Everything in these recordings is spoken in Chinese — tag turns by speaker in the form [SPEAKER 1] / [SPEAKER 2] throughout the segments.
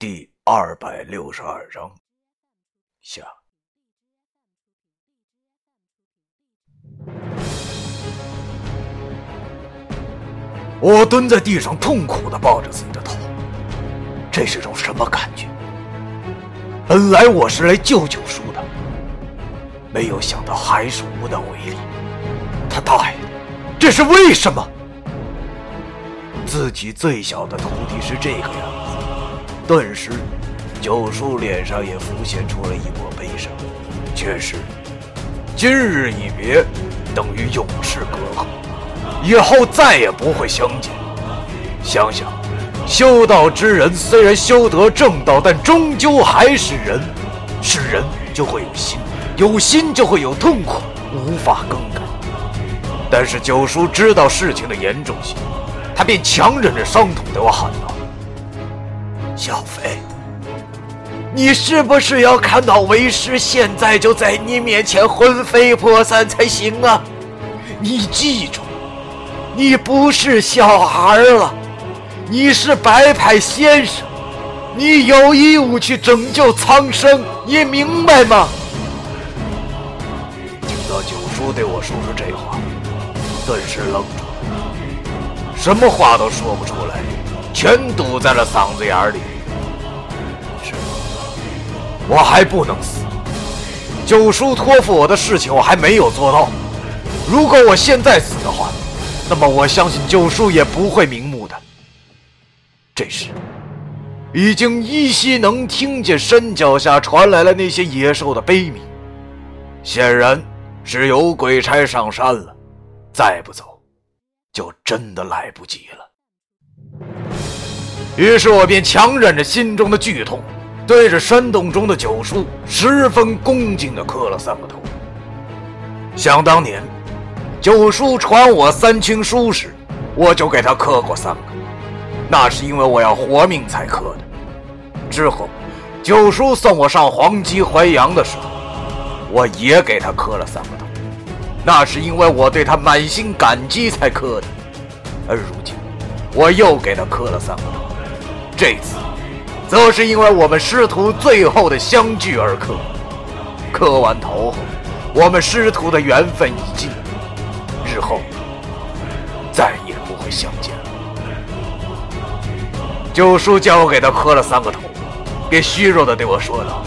[SPEAKER 1] 第二百六十二章下。我蹲在地上，痛苦的抱着自己的头，这是种什么感觉？本来我是来救九叔的，没有想到还是无能为力。他大爷，这是为什么？自己最小的徒弟是这个样子，顿时，九叔脸上也浮现出了一抹悲伤。却是，今日一别，等于永世隔阂。以后再也不会相见。想想，修道之人虽然修得正道，但终究还是人。是人就会有心，有心就会有痛苦，无法更改。但是九叔知道事情的严重性，他便强忍着伤痛对我喊道：“小飞，你是不是要看到为师现在就在你面前魂飞魄散才行啊？你记住。”你不是小孩了，你是白派先生，你有义务去拯救苍生，你明白吗？听到九叔对我说出这话，顿时愣住了，什么话都说不出，全堵在了嗓子眼里。是，我还不能死，九叔托付我的事情我还没有做到，如果我现在死的话。那么我相信九叔也不会瞑目的。这时，已经依稀能听见山脚下传来了那些野兽的悲鸣，显然是有鬼差上山了。再不走，就真的来不及了。于是我便强忍着心中的剧痛，对着山洞中的九叔十分恭敬地磕了三个头。想当年。九叔传我三清书时，我就给他磕过三个，那是因为我要活命才磕的。之后，九叔送我上黄鸡淮阳的时候，我也给他磕了三个头，那是因为我对他满心感激才磕的。而如今，我又给他磕了三个头，这次，则是因为我们师徒最后的相聚而磕。磕完头后，我们师徒的缘分已尽。日后再也不会相见了。九叔叫我给他磕了三个头，便虚弱的对我说道：“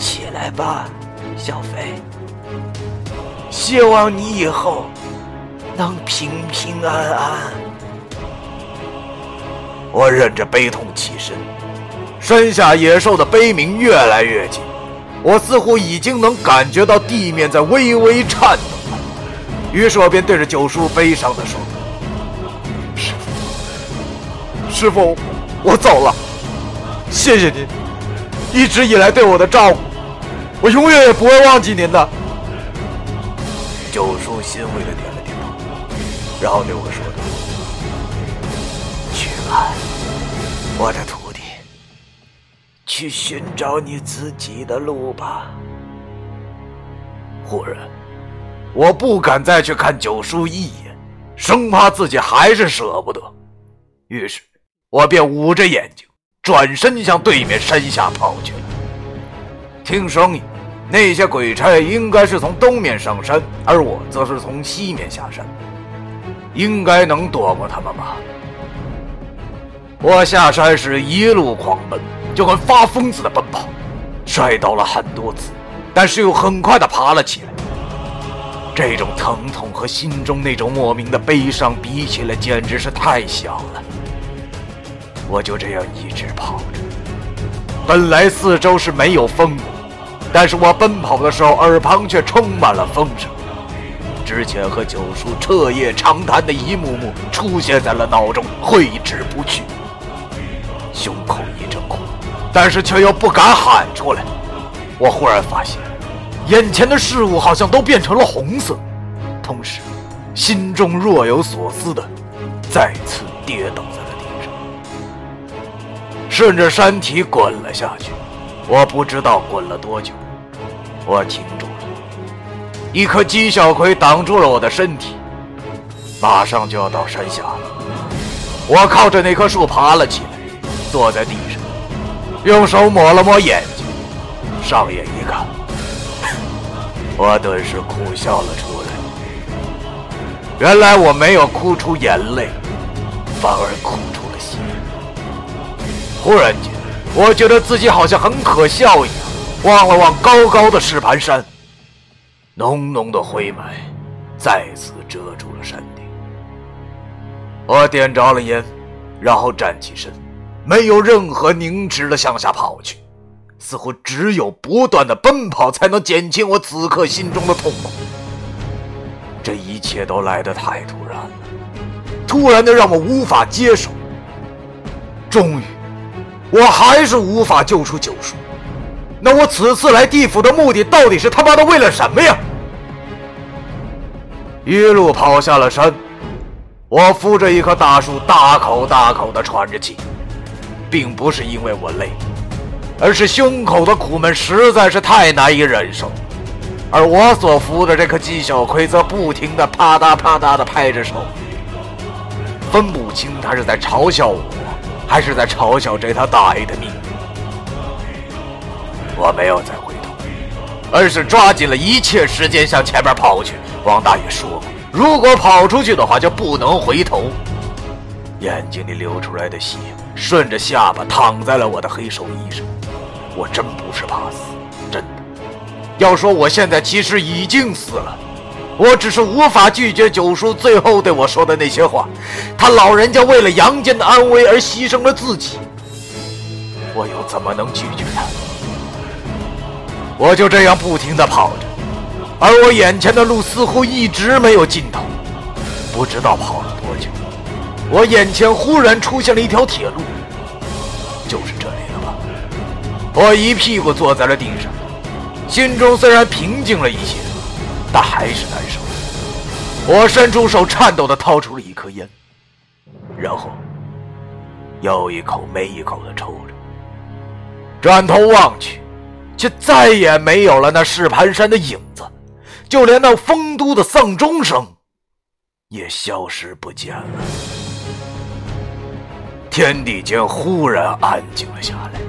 [SPEAKER 2] 起来吧，小飞。希望你以后能平平安安。”
[SPEAKER 1] 我忍着悲痛起身，山下野兽的悲鸣越来越近。我似乎已经能感觉到地面在微微颤抖，于是我便对着九叔悲伤地说：“师傅，师傅，我走了，谢谢您一直以来对我的照顾，我永远也不会忘记您的。”九叔欣慰地点了点头，然后对我说
[SPEAKER 2] 我的徒弟。”去寻找你自己的路吧。
[SPEAKER 1] 忽然，我不敢再去看九叔一眼，生怕自己还是舍不得。于是，我便捂着眼睛，转身向对面山下跑去了。听声音，那些鬼差应该是从东面上山，而我则是从西面下山，应该能躲过他们吧。我下山时一路狂奔。就跟发疯似的奔跑，摔倒了很多次，但是又很快的爬了起来。这种疼痛和心中那种莫名的悲伤比起来，简直是太小了。我就这样一直跑着，本来四周是没有风的，但是我奔跑的时候，耳旁却充满了风声。之前和九叔彻夜长谈的一幕幕出现在了脑中，挥之不去，胸口一阵苦。但是却又不敢喊出来。我忽然发现，眼前的事物好像都变成了红色，同时，心中若有所思的，再次跌倒在了地上，顺着山体滚了下去。我不知道滚了多久，我停住了。一颗鸡小葵挡住了我的身体，马上就要到山下了。我靠着那棵树爬了起来，坐在地上，用手抹了抹眼睛，上眼一看，我顿时苦笑了出来。原来我没有哭出眼泪，反而哭出了血。忽然间，我觉得自己好像很可笑一样，望了望高高的石盘山，浓浓的灰霾再次遮住了山顶。我点着了烟，然后站起身，没有任何凝滞的向下跑去，似乎只有不断的奔跑才能减轻我此刻心中的痛苦。这一切都来得太突然了，突然的让我无法接受。终于，我还是无法救出九叔。那我此次来地府的目的到底是他妈的为了什么呀？一路跑下了山。我扶着一棵大树，大口大口的喘着气，并不是因为我累，而是胸口的苦闷实在是太难以忍受。而我所扶的这颗姬小葵则不停地啪嗒啪嗒地拍着手，分不清他是在嘲笑我，还是在嘲笑这他大爷的命。我没有再回头，而是抓紧了一切时间向前面跑去。王大爷说过。如果跑出去的话，就不能回头。眼睛里流出来的血顺着下巴躺在了我的黑手衣上。我真不是怕死，真的。要说我现在其实已经死了，我只是无法拒绝九叔最后对我说的那些话。他老人家为了杨坚的安危而牺牲了自己，我又怎么能拒绝他？我就这样不停地跑着。而我眼前的路似乎一直没有尽头，不知道跑，我眼前忽然出现了一条铁路，就是这里了吧？我一屁股坐在了地上，心中虽然平静了一些，但还是难受。我伸出手，颤抖地掏出了一颗烟，然后又一口没一口地抽着，转头望去，却再也没有了那石盘山的影子。就连那丰都的丧钟声也消失不见了，天地间忽然安静了下来。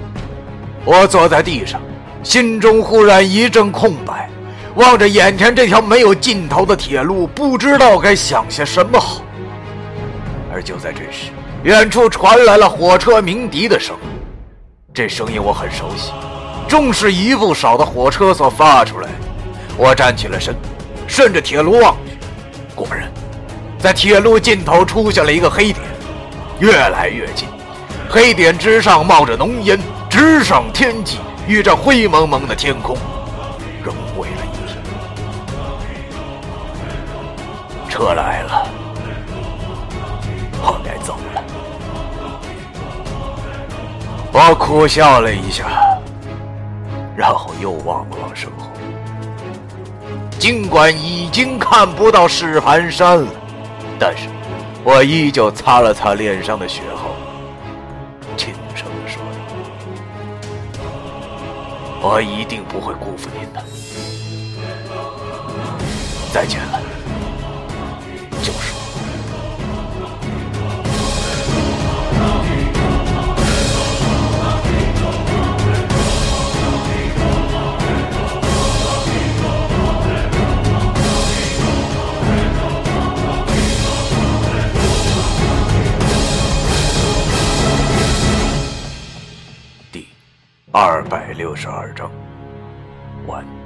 [SPEAKER 1] 我坐在地上，心中忽然一阵空白，望着眼前这条没有尽头的铁路，不知道该想些什么好。而就在这时，远处传来了火车鸣笛的声音，这声音我很熟悉，正是一部少的火车所发出来的。我站起了身，顺着铁路望去，果然，在铁路尽头出现了一个黑点，越来越近，黑点之上冒着浓烟，直上天际，与这灰蒙蒙的天空融为了一体。车来了，我该走了。我苦笑了一下，然后又望了望身后。尽管已经看不到石盘山了，但是我依旧擦了擦脸上的血后，轻声说道：“我一定不会辜负您的。再见了，二百六十二章，完。